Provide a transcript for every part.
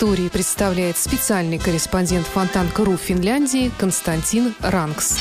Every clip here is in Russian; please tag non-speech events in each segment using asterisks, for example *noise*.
истории представляет специальный корреспондент Фонтанка.ру Финляндии Константин Ранкс.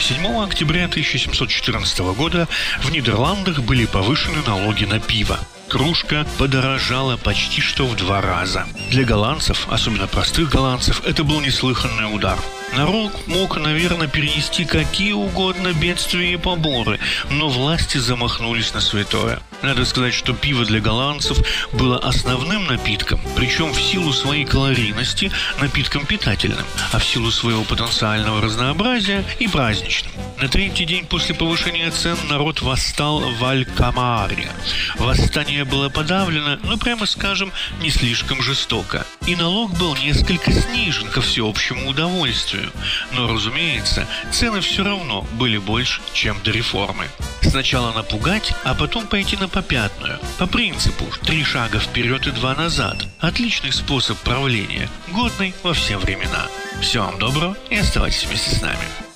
7 октября 1714 года в Нидерландах были повышены налоги на пиво. Кружка подорожала почти что в два раза. Для голландцев, особенно простых голландцев, это был неслыханный удар. Народ мог, наверное, перенести какие угодно бедствия и поборы, но власти замахнулись на святое. Надо сказать, что пиво для голландцев было основным напитком, причем в силу своей калорийности напитком питательным, а в силу своего потенциального разнообразия и праздничным. На третий день после повышения цен народ восстал в Алькамаре. Восстание было подавлено, но, прямо скажем, не слишком жестоко. И налог был несколько снижен ко всеобщему удовольствию. Но, разумеется, цены все равно были больше, чем до реформы. Сначала напугать, а потом пойти на попятную. По принципу «три шага вперед и два назад». Отличный способ правления, годный во все времена. Всего вам доброго и оставайтесь вместе с нами.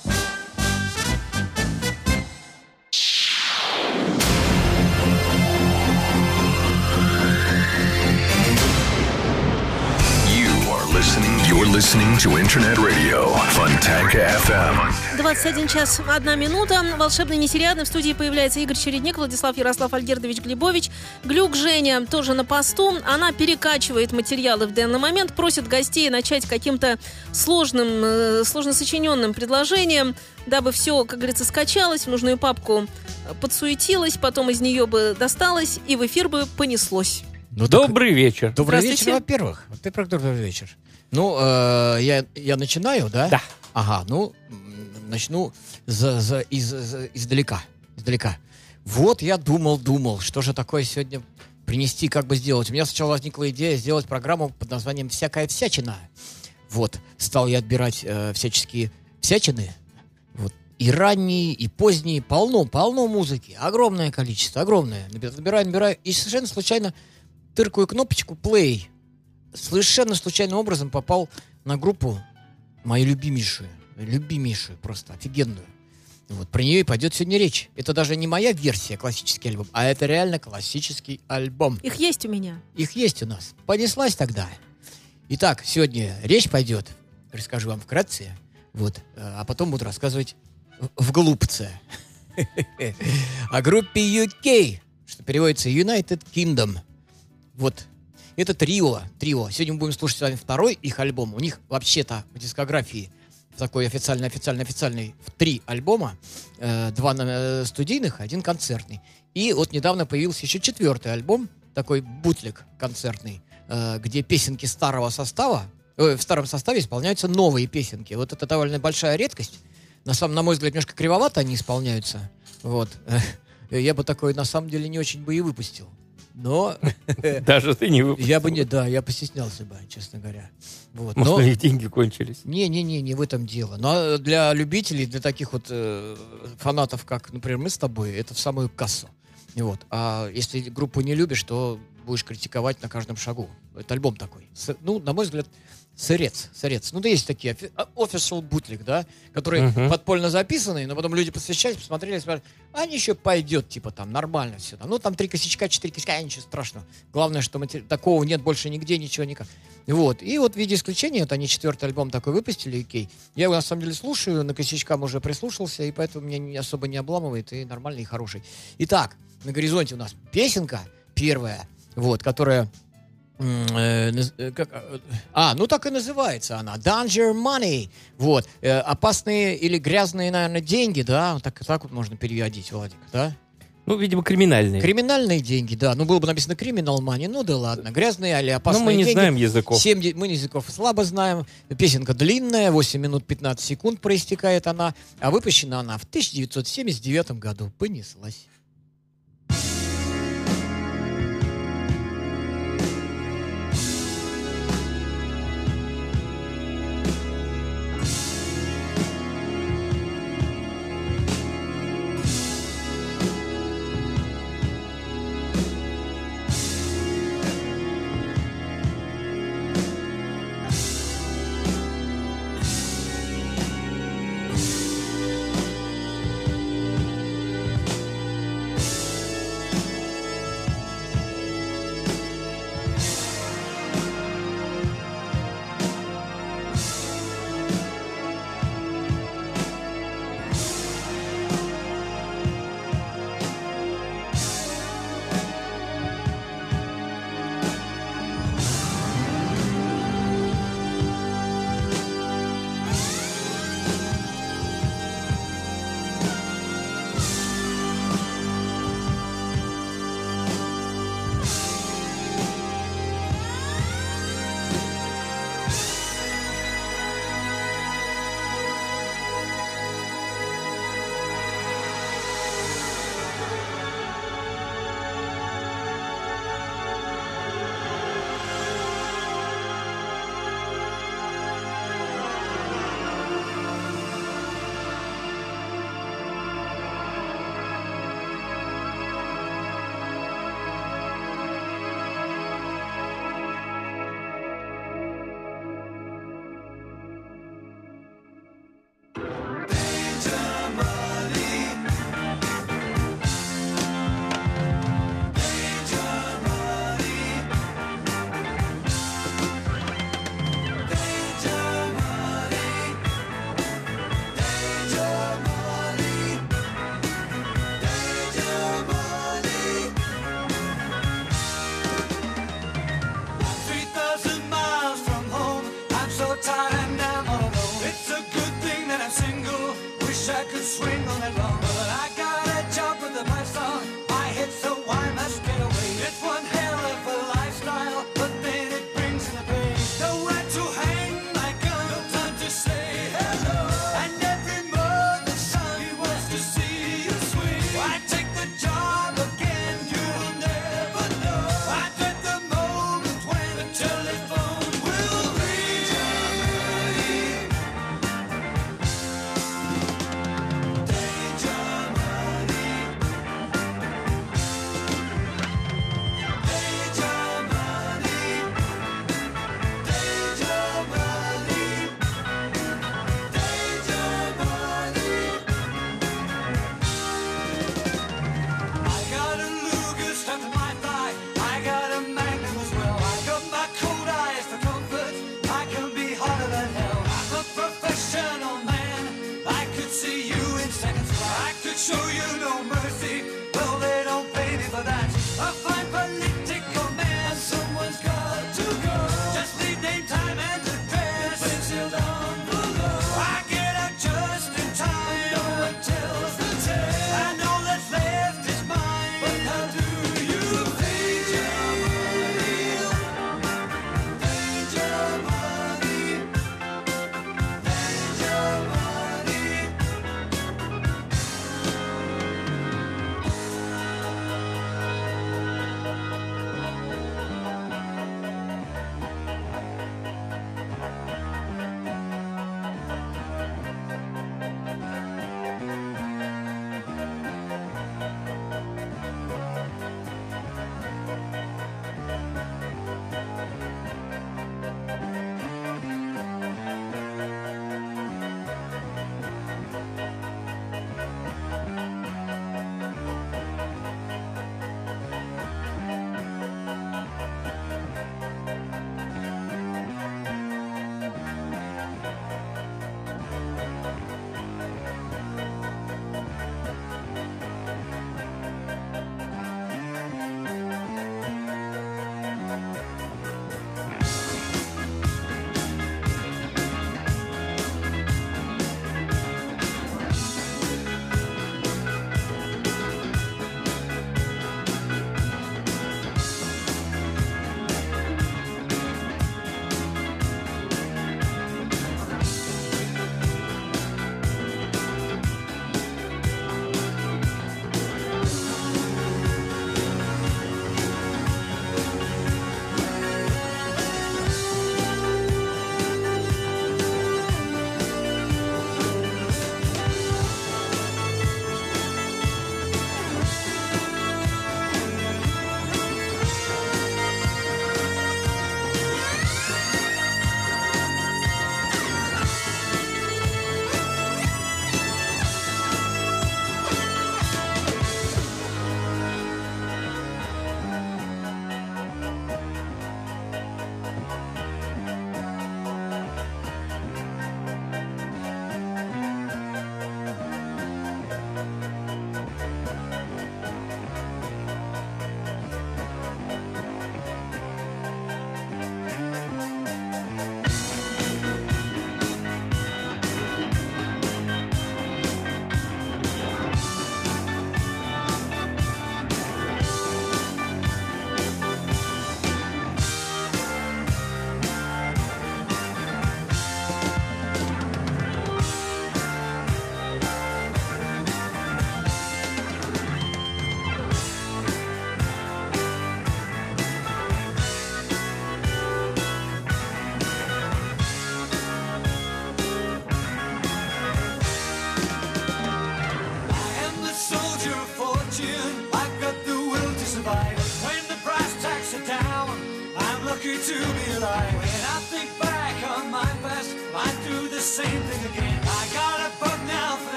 Listening. To Internet Radio Fontanka FM. 21 час 1 минута. Волшебный несериадный. В студии появляется Игорь Чередник, Владислав Ярослав Альгердович Глебович. Глюк Женя тоже на посту. Она перекачивает материалы в данный момент, просит гостей начать каким-то сложным, э, сложно сочиненным предложением, дабы все, как говорится, скачалось, в нужную папку э, подсуетилось, потом из нее бы досталось, и в эфир бы понеслось. Ну, Добрый вечер. Добрый вечер, во-первых. Во-первых, добрый вечер. Ну, э, я, я начинаю, да? Да. Ага, ну, начну за, за, из, за- издалека. Издалека. Вот я думал, думал, что же такое сегодня принести, как бы сделать. У меня сначала возникла идея сделать программу под названием «Всякая всячина». Вот, стал я отбирать э, всяческие всячины. Вот. И ранние, и поздние, полно, полно музыки. Огромное количество, огромное. Наби- Набираю, набираю. И совершенно случайно тыркаю кнопочку play. Совершенно случайным образом попал на группу мою любимейшую, любимейшую, просто офигенную. Вот, про нее и пойдет сегодня речь. Это даже не моя версия классический альбом, а это реально классический альбом. Их есть у меня. Их есть у нас. Понеслась тогда. Итак, сегодня речь пойдет, расскажу вам вкратце, вот, э, а потом буду рассказывать в, голубце. *laughs* О группе UK, что переводится United Kingdom. Вот. Это трио, трио. Сегодня мы будем слушать с вами второй их альбом. У них вообще-то в дискографии такой официальный, официальный, официальный в три альбома. Э, два э, студийных, один концертный. И вот недавно появился еще четвертый альбом, такой бутлик концертный, э, где песенки старого состава, э, в старом составе исполняются новые песенки. Вот это довольно большая редкость. На, самом, на мой взгляд, немножко кривовато они исполняются. Вот. *laughs* Я бы такой, на самом деле, не очень бы и выпустил. Но *laughs* Даже ты не выпустил. я бы не, да, я постеснялся бы, честно говоря. Вот. Может, Но- у них деньги кончились. не-не-не, не в этом дело. Но для любителей, для таких вот э, фанатов, как, например, мы с тобой, это в самую кассу. И Вот. А если группу не любишь, то будешь критиковать на каждом шагу. Это альбом такой. С- ну, на мой взгляд, сырец. Сырец. Ну, да есть такие офи- а, official бутлик, да, которые Мгм. подпольно записанные, но потом люди посвящались, посмотрели, сказали, а ничего, пойдет, типа, там, нормально все. Ну, там три косячка, четыре косячка, а, ничего страшного. Главное, что матери- такого нет больше нигде, ничего никак. Вот. И вот в виде исключения, вот они четвертый альбом такой выпустили, UK. Я его на самом деле слушаю, на косячкам уже прислушался, и поэтому меня не, особо не обламывает, и нормальный, и хороший. Итак, на горизонте у нас песенка первая, вот, которая... э, э, как, э, а, ну так и называется она. Danger Money. Вот. э, опасные или грязные, наверное, деньги, да? Так, так вот можно переводить, Владик, да? Ну, видимо, криминальные. Криминальные деньги, да. Ну, было бы написано криминал мани, ну да ладно. Грязные или опасные Но мы не деньги. знаем языков. Семь де- мы языков слабо знаем. Песенка длинная, 8 минут 15 секунд проистекает она. А выпущена она в 1979 году. Понеслась.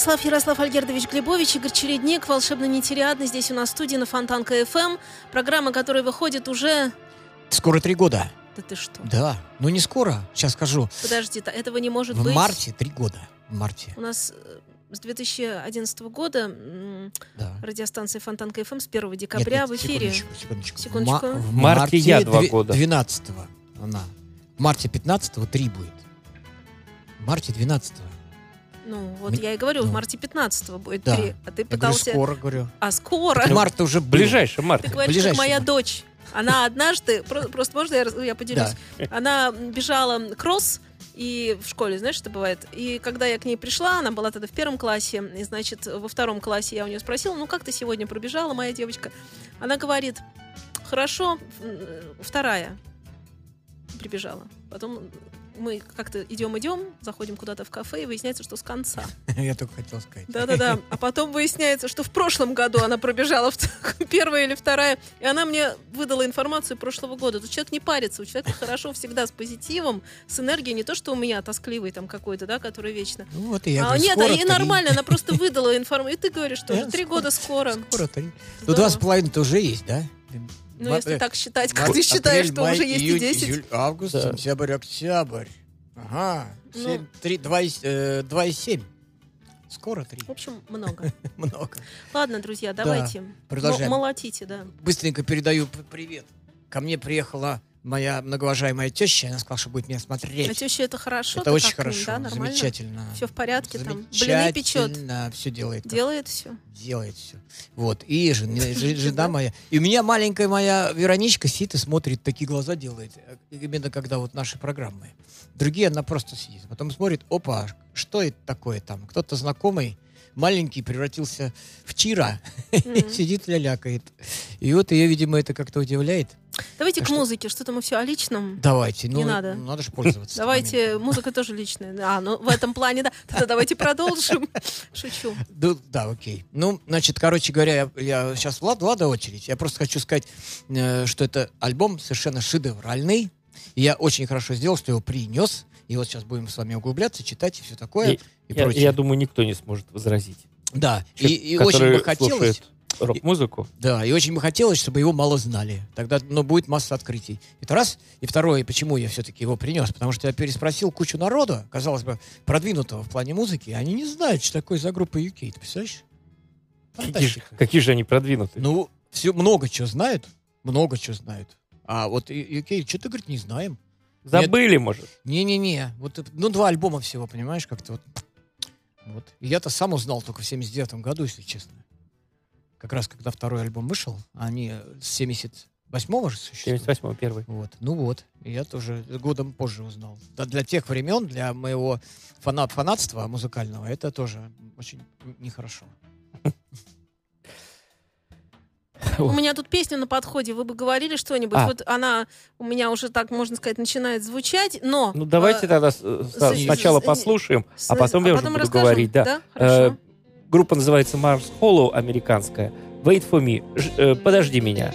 Владислав Ярослав Альгердович Глебович, Игорь Чередник, Волшебная нить Ариадны. Здесь у нас в студии на Фонтанка ФМ. Программа, которая выходит уже... Скоро три года. Да ты что? Да. Ну не скоро, сейчас скажу. Подожди, этого не может В быть. марте три года. В марте. У нас э, с 2011 года Да. радиостанция Фонтанка ФМ с 1 Нет, декабря нет, в эфире. Секундочку, секундочку. Секундочку. Ма- в марте я два года. 12-го она. В марте 15-го три будет. В марте 12-го. Ну, вот Мне- я и говорю, в ну. марте 15 будет Да. три. А ты Я говорю, пытался... скоро, говорю. А скоро? Март уже. Ближайший март. Ты говоришь, как Ближайший моя март. дочь. Она однажды, про- просто можно я, я поделюсь? Она бежала кросс, и в школе, знаешь, что бывает? И когда я к ней пришла, она была тогда в первом классе, и, значит, во втором классе я у нее спросила, ну, как ты сегодня пробежала, моя девочка? Она говорит, хорошо, вторая прибежала. Потом мы как-то идем-идем, заходим куда-то в кафе, и выясняется, что с конца. *laughs* Я только хотел сказать. Да-да-да. А потом выясняется, что в прошлом году она пробежала в *laughs* первая или вторая, и она мне выдала информацию прошлого года. Тут человек не парится, у человека хорошо всегда с позитивом, с энергией, не то, что у меня тоскливый там какой-то, да, который вечно. Ну вот и я а нет, а скоро ей нормально, она просто *laughs* выдала информацию. И ты говоришь, что уже три года скоро. Скоро три. Ну два с половиной-то уже есть, да? Ну, Ма- если э, так считать, как ты считаешь, что май, уже есть и июнь, 10. июль, август, Да. сентябрь, октябрь. Ага. Ну. Семь, три, два, и с- э. Скоро три. В общем, *laughs* много. Много. Ладно, друзья, давайте. продолжаем. М- Молотите, да. Быстренько передаю п- привет. Ко мне приехала моя многоуважаемая теща. Она сказала, что будет меня А смотреть. теща это хорошо? Это очень как хорошо. да, нормально? Замечательно. Все в порядке там. Блины печет. Все делает. как Делает все. делает все. Вот. И жен- жен- жена моя. И у меня маленькая моя Вероничка сидит и смотрит, такие глаза делает. э, Именно когда вот наши программы. Другие она просто сидит. Потом смотрит, опа, что это такое там? Кто-то знакомый, маленький, превратился в Чира. *laughs* Мгм. Сидит, лялякает. И вот ее, видимо, это как-то удивляет. Давайте Так к что- музыке. Что-то мы все о личном. Давайте. Ну, Не надо. Надо же пользоваться. Давайте, музыка тоже личная. А, ну в этом плане, да. Тогда давайте продолжим. *laughs* Шучу. Да, да, окей. Ну, значит, короче говоря, я, сейчас Влад, Влада очередь. Я просто хочу сказать, э, что это альбом совершенно шедевральный. Я очень хорошо сделал, что его принес. И вот сейчас будем с вами углубляться, читать и все такое. И- И, Я, прочее. я думаю, никто не сможет возразить. Да, и, Человек, и очень который бы хотелось... рок-музыку. Да, и очень бы хотелось, чтобы его мало знали. Тогда, ну, будет масса открытий. Это раз. И второе, почему я все-таки его принес? Потому что я переспросил кучу народа, казалось бы, продвинутого в плане музыки. Они не знают, что такое за группа UK. Ты представляешь? Какие же, какие же они продвинутые. Ну, все, много чего знают. Много чего знают. А вот и- UK, что-то, говорит, не знаем. Забыли, может. Не-не-не. Вот, ну, два альбома всего, понимаешь, как-то вот. Вот. И я-то сам узнал только в 79 году, если честно. Как раз, когда второй альбом вышел, они с 78-го же существуют. 78-й первый. Вот. Ну вот. И я тоже годом позже узнал. Да, для тех времен, для моего фанат, фанатства музыкального, это тоже очень нехорошо. *laughs* *laughs* У меня тут песня на подходе. Вы бы говорили что-нибудь. А. Вот она у меня уже так, можно сказать, начинает звучать, но... Ну, давайте э, тогда с- с- с- сначала с- послушаем, с- а потом я уже потом буду расскажем. говорить. Да. Да, Э, группа называется Mars Hollow, американская. Wait for me. Ж- э, подожди меня.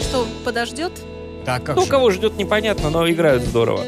Что, подождет? Так, как ну, же? кого ждет, непонятно, но играют здорово.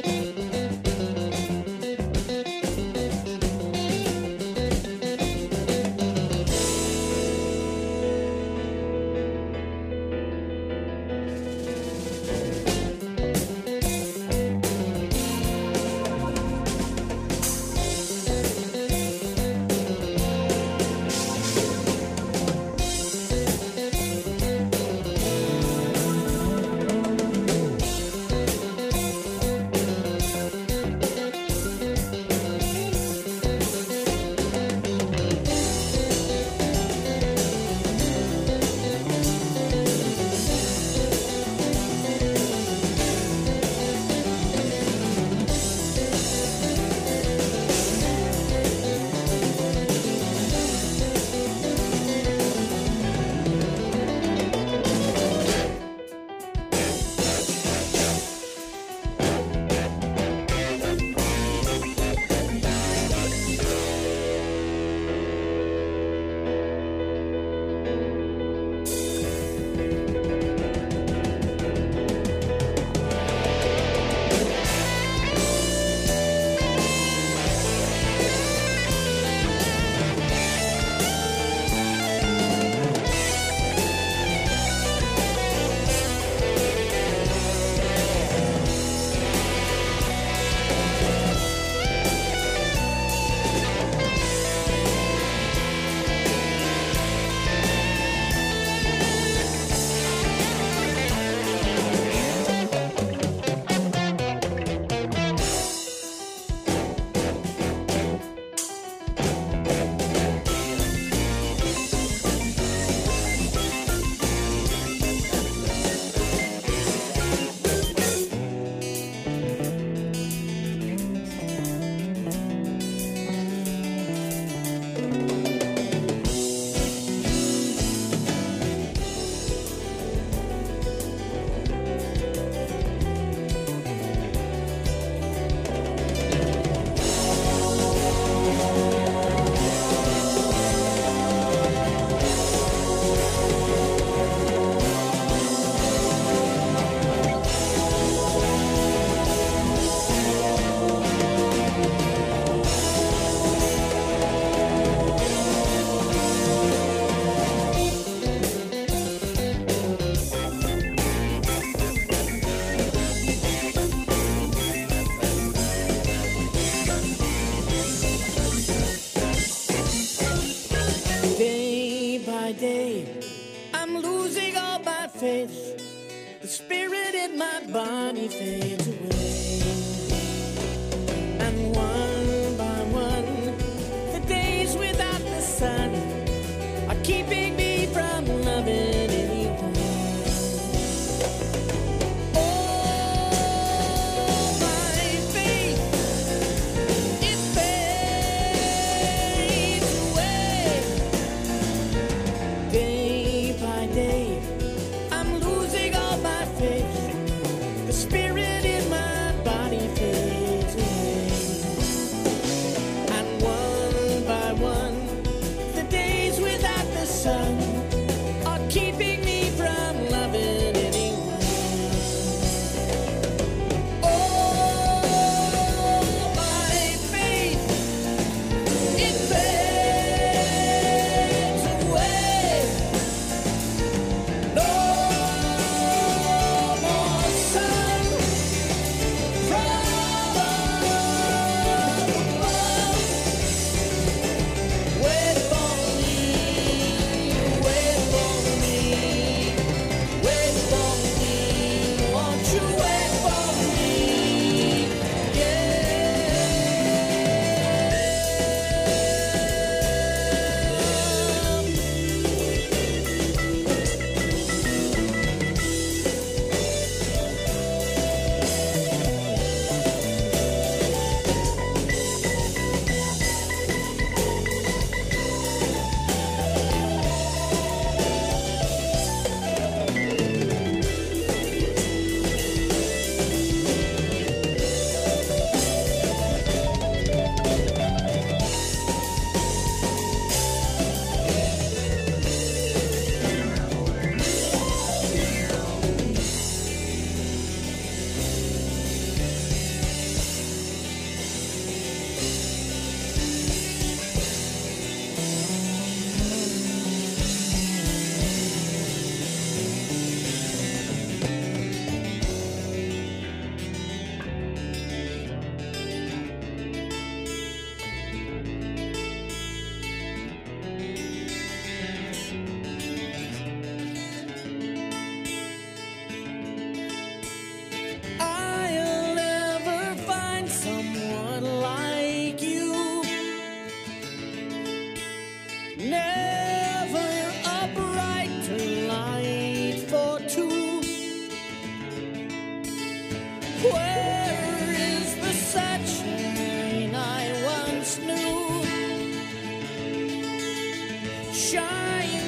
Shine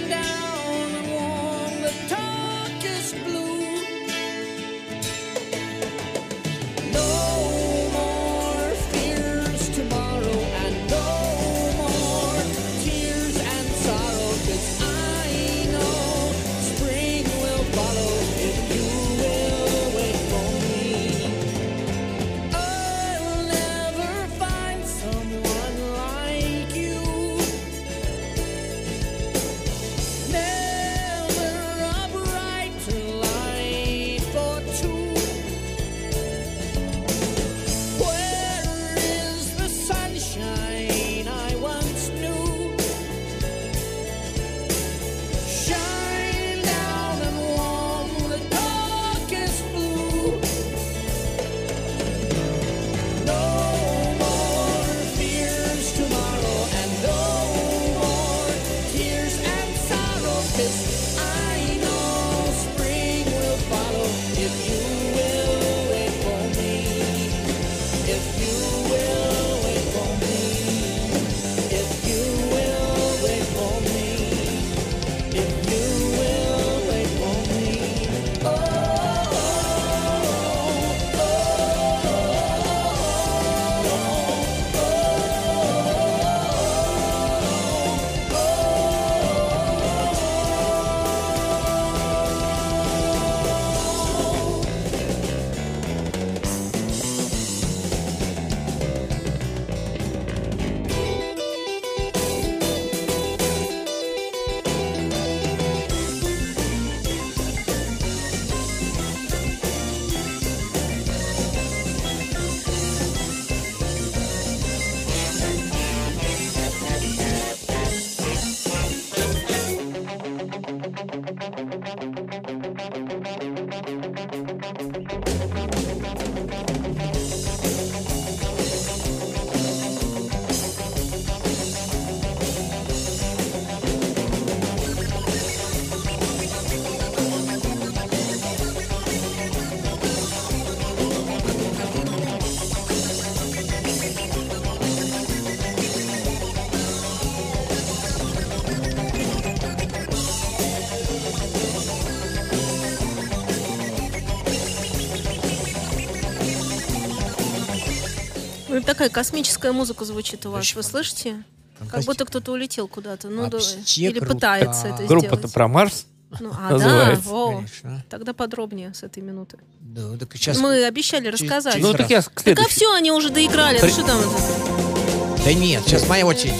такая космическая музыка звучит у вас. Очень Вы слышите? Как будто кто-то улетел куда-то. Ну, да, или круто. пытается это Группа-то сделать. про Марс. Ну, а, да, о, тогда подробнее с этой минуты. Да, так сейчас... Мы обещали через- рассказать. через Ну, раз. так я к Так а все, они уже доиграли. При- Ну, что там это? Да нет, сейчас моя очередь.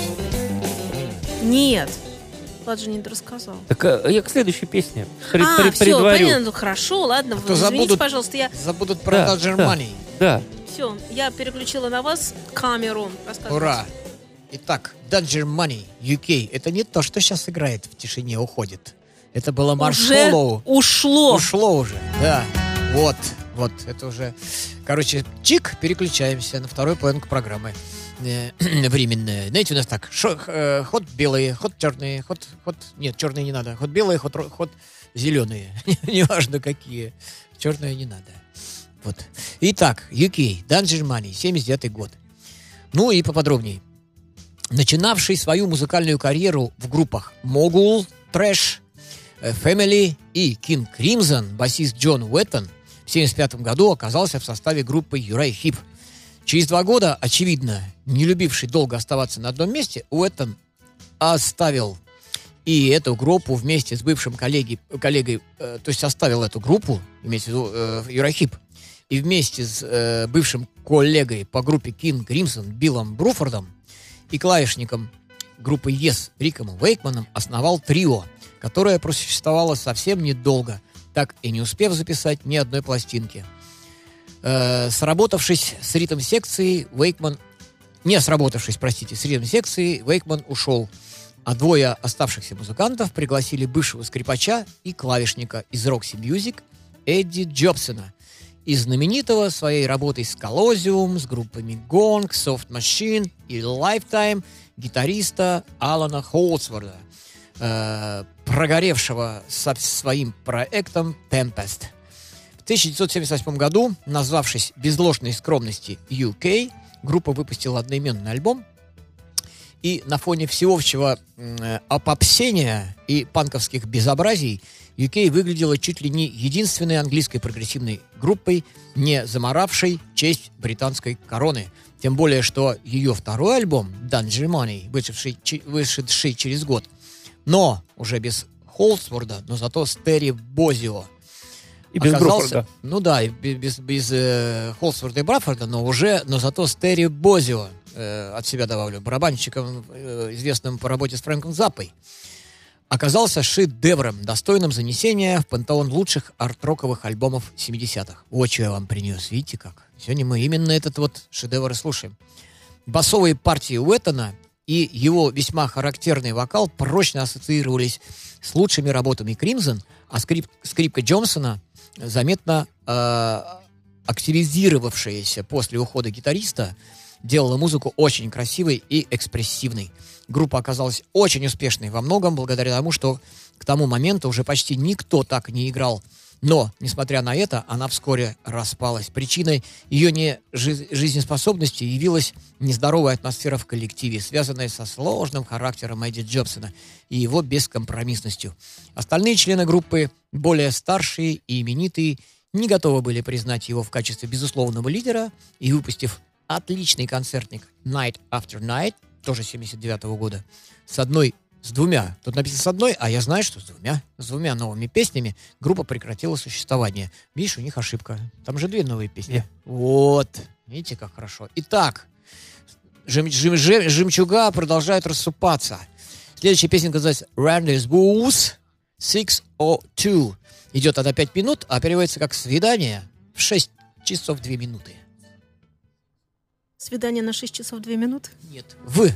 Нет. Влад же не рассказал. Так э, я к следующей песне пред- а, пред- все, предварю. понятно. Ну, хорошо, ладно. А извините, забудут- пожалуйста, я... Забудут про Да, Dodger да. Да. Все, я переключила на вас камеру. Ура! Итак, Dodger Money, UK. Это не то, что сейчас играет в тишине, уходит. Это было Марш Уже Холлоу. ушло. Ушло уже, да. Вот, вот, это уже... Короче, чик, переключаемся на вторую половинку программы. Э, *clears throat* Временная. Знаете, у нас так, шо- э, ход белые, ход черные, ход, ход... Нет, черные не надо. Ход белые, ход, ход зеленые. *laughs* Неважно какие. Черные не надо. Вот. Итак, UK, Dungeon Money, 79 год. Ну и поподробнее. Начинавший свою музыкальную карьеру в группах Mogul, Trash, э, Family и King Crimson, басист Джон Уэттон в 1975 году оказался в составе группы Юрай Хип. Через два года, очевидно, не любивший долго оставаться на одном месте, Уэттон оставил и эту группу вместе с бывшим коллеги, коллегой, э, то есть оставил эту группу, имеется в виду э, Юрахип, и вместе с э, бывшим коллегой по группе King Crimson Биллом Бруфордом и клавишником группы Yes Риком Вейкманом основал трио, которое просуществовало совсем недолго, так и не успев записать ни одной пластинки. Э, сработавшись с ритм-секцией, Вейкман... Не сработавшись, простите, с ритм-секцией, Вейкман ушел, а двое оставшихся музыкантов пригласили бывшего скрипача и клавишника из Roxy Music Эдди Джобсона, и знаменитого своей работой с Colosseum, с группами Gong, Soft Machine и Lifetime гитариста Алана Холсворда, э, прогоревшего со своим проектом Tempest. В 1978 году, назвавшись без ложной скромности UK, группа выпустила одноименный альбом, и на фоне всеобщего э, опопсения и панковских безобразий UK выглядела чуть ли не единственной английской прогрессивной группой, не заморавшей честь британской короны. Тем более, что ее второй альбом, Dungeon Money, вышедший, вышедший через год, но уже без Холсворда, но зато с Терри Бозио, И без оказался- Бруфорда. Ну да, и бе- без, без э, Холсворда и Брафорда, но уже, но зато с Терри Бозио, э, от себя добавлю, барабанщиком, э, известным по работе с Фрэнком Заппой, оказался шедевром, достойным занесения в пантеон лучших арт-роковых альбомов 70-х. Вот что я вам принес, видите как? Сегодня мы именно этот вот шедевр и слушаем. Басовые партии Уэттона и его весьма характерный вокал прочно ассоциировались с лучшими работами Кримзон, а скрип- скрипка Джонсона заметно э, активизировавшаяся после ухода гитариста, делала музыку очень красивой и экспрессивной. Группа оказалась очень успешной во многом благодаря тому, что к тому моменту уже почти никто так не играл. Но, несмотря на это, она вскоре распалась. Причиной ее не жи- жизнеспособности явилась нездоровая атмосфера в коллективе, связанная со сложным характером Эдди Джобсона и его бескомпромиссностью. Остальные члены группы, более старшие и именитые, не готовы были признать его в качестве безусловного лидера и, выпустив отличный концертник Night After Night, тоже 79 года, с одной, с двумя, тут написано с одной, а я знаю, что с двумя, с двумя новыми песнями группа прекратила существование. Видишь, у них ошибка. Там же две новые песни. Две. Вот. Видите, как хорошо. Итак, жем- жем- жем- жемчуга продолжают рассыпаться. Следующая песня называется Randy's Booze 602. Идет она 5 минут, а переводится как «Свидание» в 6 часов 2 минуты. Свидание на 6 часов 2 минуты. Нет, в.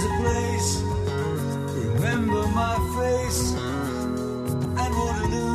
Is a place. Remember my face and Waterloo.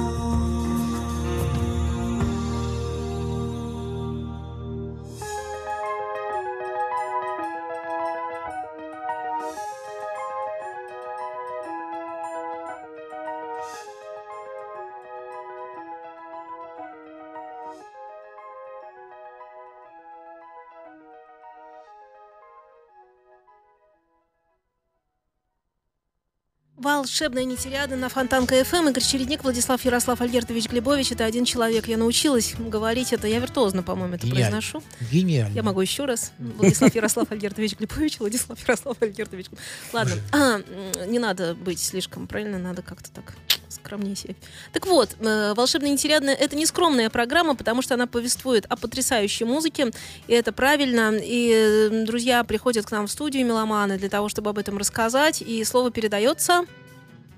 Волшебная нетериада на Фонтанка ФМ. Игорь Чередник, Владислав Ярослав Альгертович Глебович. Это один человек. Я научилась говорить это. Я виртуозно, по-моему, это Гениально. произношу. Гениально. Я могу еще раз. Владислав Ярослав Альгертович Глебович. Владислав Ярослав Альгертович. Ладно, А, не надо быть слишком, правильно? Надо как-то так скромнее сидеть. Так вот, э, «Волшебная нетериадная» — это не скромная программа, потому что она повествует о потрясающей музыке, и это правильно. И э, друзья приходят к нам в студию меломаны для того, чтобы об этом рассказать, и слово передается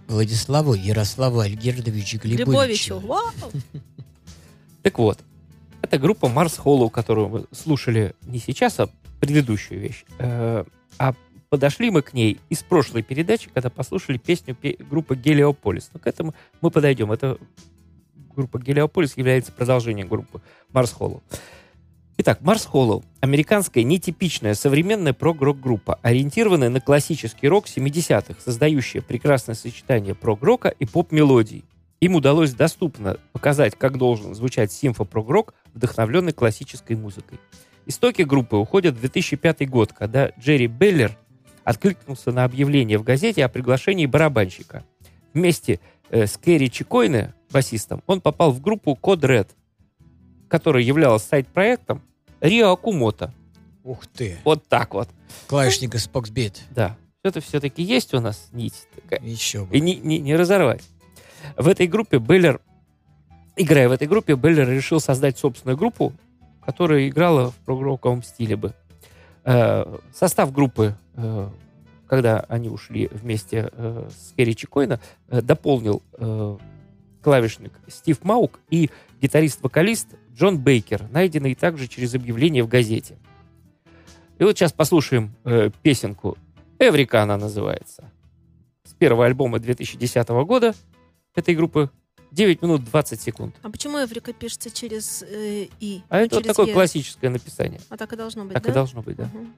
Владиславу Ярославу Альгердовичу Глебовичу. Глебовичу. Вау! *laughs* Так вот, это группа Mars Hollow, которую мы слушали не сейчас, а предыдущую вещь. Э, А подошли мы к ней из прошлой передачи, когда послушали песню пе- группы Гелиополис. Но к этому мы подойдем. Это группа Гелиополис является продолжением группы Mars Hollow. Итак, Марс Холлоу – американская нетипичная современная прог-рок-группа, ориентированная на классический рок 70-х, создающая прекрасное сочетание прог-рока и поп-мелодий. Им удалось доступно показать, как должен звучать симфо-прог-рок, вдохновленный классической музыкой. Истоки группы уходят в 2005 год, когда Джерри Беллер откликнулся на объявление в газете о приглашении барабанщика. Вместе э, с Керри Чикойне, басистом, он попал в группу Код Red, которая являлась сайт-проектом Рио Акумото. Ух ты. Вот так вот. Клавишник из Foxbeat. Да. Это все-таки есть у нас нить такая. Еще бы. И не, не- не разорвать. В этой группе Беллер, играя в этой группе, Беллер решил создать собственную группу, которая играла в прогроковом стиле бы. Э, Состав группы, э, когда они ушли вместе э, с Керри Чикойна, дополнил клавишник Стив Маук и гитарист-вокалист Джон Бейкер, найденный также через объявление в газете. И вот сейчас послушаем песенку «Эврика» она называется. С первого альбома 2010 года этой группы 9 минут 20 секунд. А почему Эврика пишется через э, «и»? А это вот такое «е». классическое написание. А так и должно быть, Так да? и должно быть, да. Мгм.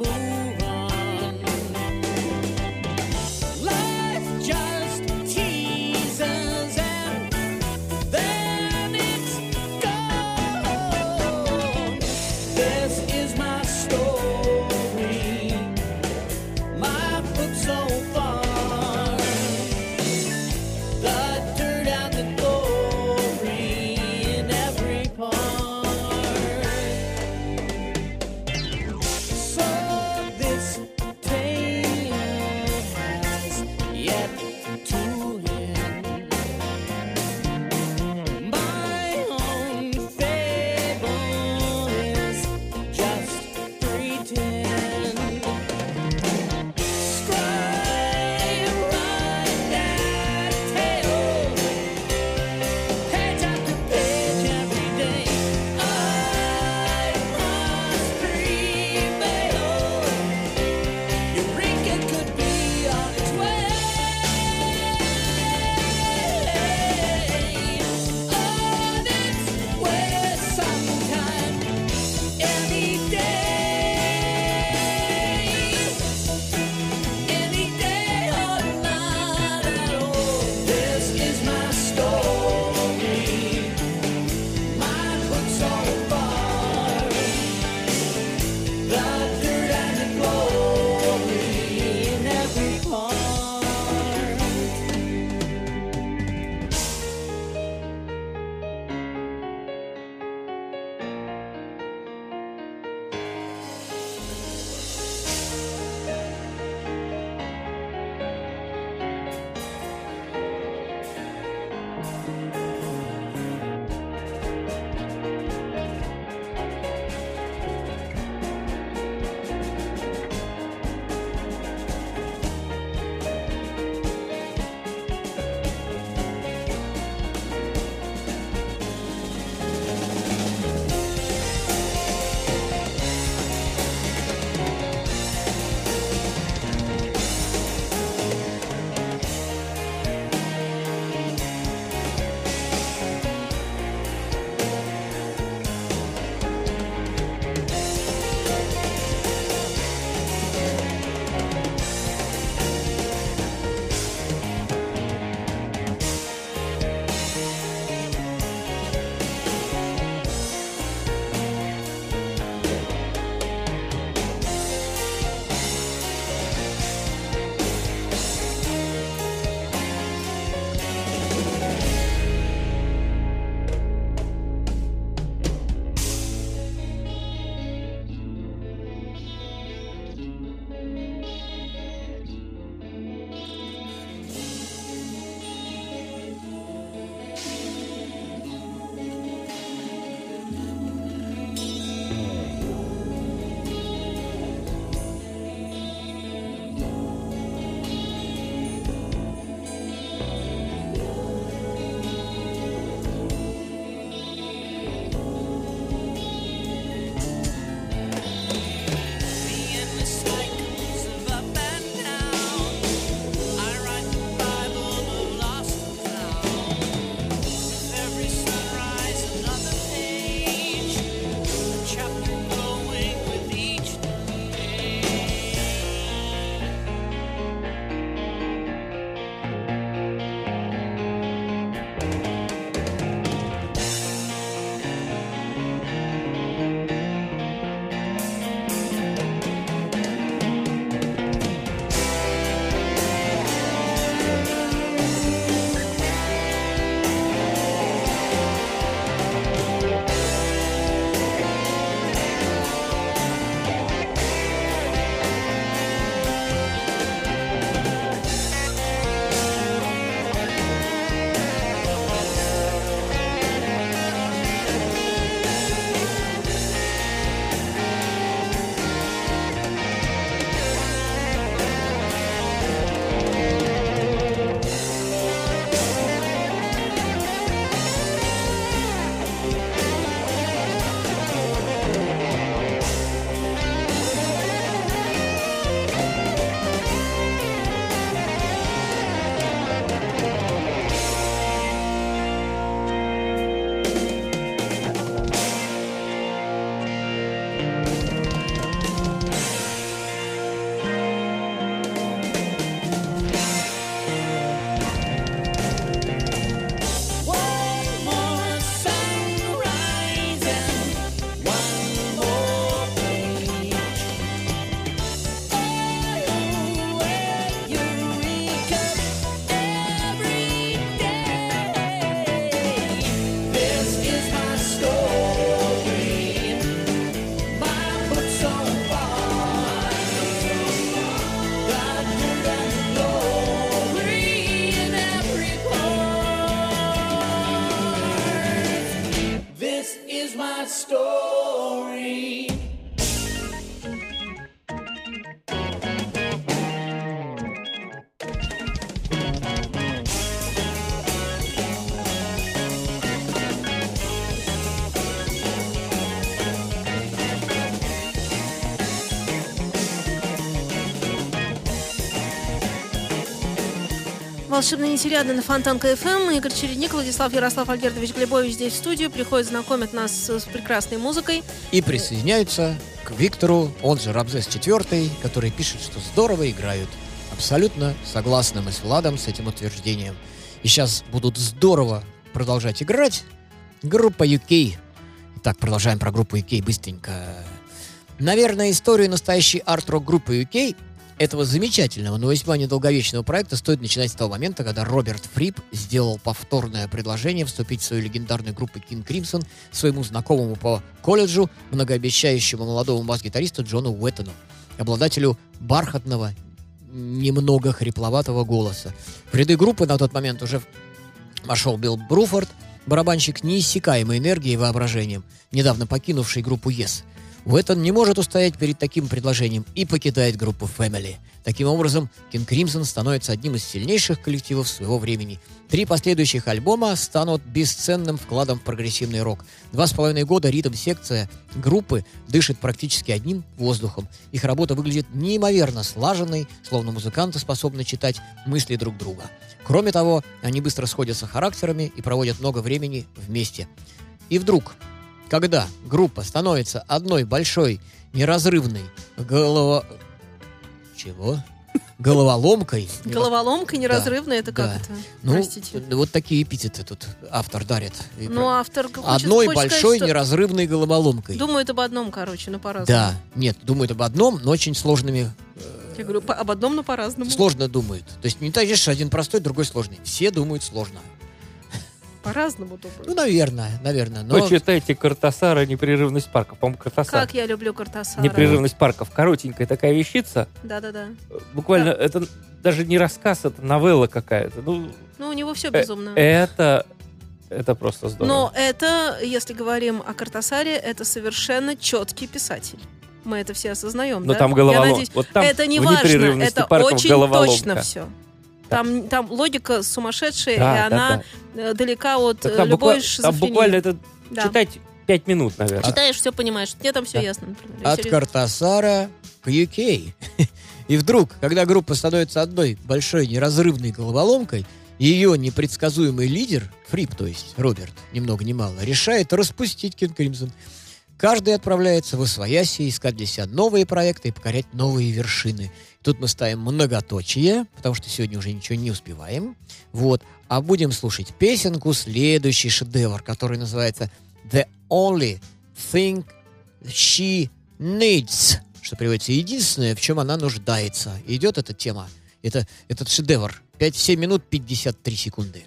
move. My story. Волшебный нетериадный на Фонтан КФМ. Игорь Чередник, Владислав Ярослав Альгердович Глебович здесь в студию. Приходит знакомить нас с прекрасной музыкой. И присоединяются к Виктору, он же Рамзес IV, который пишет, что здорово играют. Абсолютно согласны мы с Владом с этим утверждением. И сейчас будут здорово продолжать играть группа UK. Итак, продолжаем про группу UK быстренько. Наверное, историю настоящей арт-рок группы UK этого замечательного, но весьма недолговечного проекта стоит начинать с того момента, когда Роберт Фрип сделал повторное предложение вступить в свою легендарную группу King Crimson своему знакомому по колледжу, многообещающему молодому бас-гитаристу Джону Уэттону, обладателю бархатного, немного хрипловатого голоса. В ряды группы на тот момент уже вошел Билл Бруфорд, барабанщик неиссякаемой энергией и воображением, недавно покинувший группу Yes. Уэттон не может устоять перед таким предложением и покидает группу Family. Таким образом, King Crimson становится одним из сильнейших коллективов своего времени. Три последующих альбома станут бесценным вкладом в прогрессивный рок. Два с половиной года ритм-секция группы дышит практически одним воздухом. Их работа выглядит неимоверно слаженной, словно музыканты способны читать мысли друг друга. Кроме того, они быстро сходятся характерами и проводят много времени вместе. И вдруг, когда группа становится одной большой, неразрывной голова... Чего? Головоломкой. *laughs* Головоломка неразрывная, это как это? Ну, Простите. вот такие эпитеты тут автор дарит. Ну, автор Одной большой неразрывной головоломкой. Думает об одном, короче, но по-разному. Да, нет, думают об одном, но очень сложными, Я говорю, об одном, но по-разному. сложно думают. То есть не так, что один простой, другой сложный. Все думают сложно. По-разному думаю. Ну, наверное, наверное. Но Почитайте Картасара «Непрерывность парков». По-моему, Картасар. Как я люблю Картасара. «Непрерывность парков». Коротенькая такая вещица. Да-да-да. Буквально, это даже не рассказ, это новелла какая-то. Ну, Ну, у него все э, безумно. это, это просто здорово. Но это, если говорим о Картасаре, это совершенно четкий писатель. Мы это все осознаем, Но да? там Я головолом- надеюсь, вот там это не важно, «Непрерывности это парков» очень головоломка. точно все. Там, там логика сумасшедшая, Да, и да, она э, далека от Так э, там, любой буква- там шизофрении. буквально это Да. читать пять минут, наверное. Читаешь, все понимаешь. Мне там все Да. ясно, например. от Серьезно. Картасара к UK. *laughs* И вдруг, когда группа становится одной большой неразрывной головоломкой, ее непредсказуемый лидер, Фрип, то есть Роберт, ни много ни мало, решает распустить King Crimson. Каждый отправляется в Освояси искать для себя новые проекты и покорять новые вершины. Тут мы ставим многоточие, потому что сегодня уже ничего не успеваем. Вот. А будем слушать песенку, следующий шедевр, который называется «The Only Thing She Needs», что переводится «единственное, в чем она нуждается». Идет эта тема, это, этот шедевр. 5, 7 минут 53 секунды.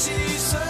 she said.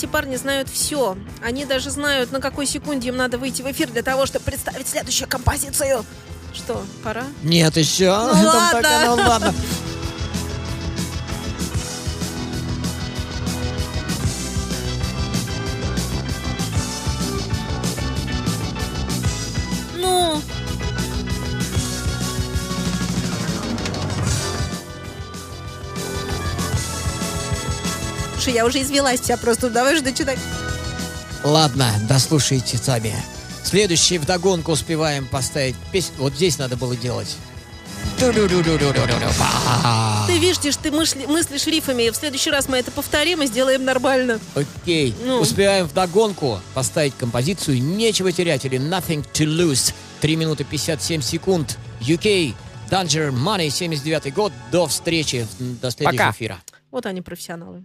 Эти парни знают все. Они даже знают, на какой секунде им надо выйти в эфир для того, чтобы представить следующую композицию. Что, пора? Нет, еще. Ну Там ладно. так, ну ладно. Слушай, я уже извелась вся просто. Давай же дочитать. Ладно, дослушайте сами. Следующий вдогонку успеваем поставить песню. Вот здесь надо было делать. Ты видишь, ты мысли- мыслишь рифами. В следующий раз мы это повторим и сделаем нормально. Окей. Ну. Успеваем вдогонку поставить композицию «Нечего терять» или «Nothing to lose». 3 минуты 57 секунд. UK, Danger Money, 79 год. До встречи, до следующего Пока. эфира. Вот они, профессионалы.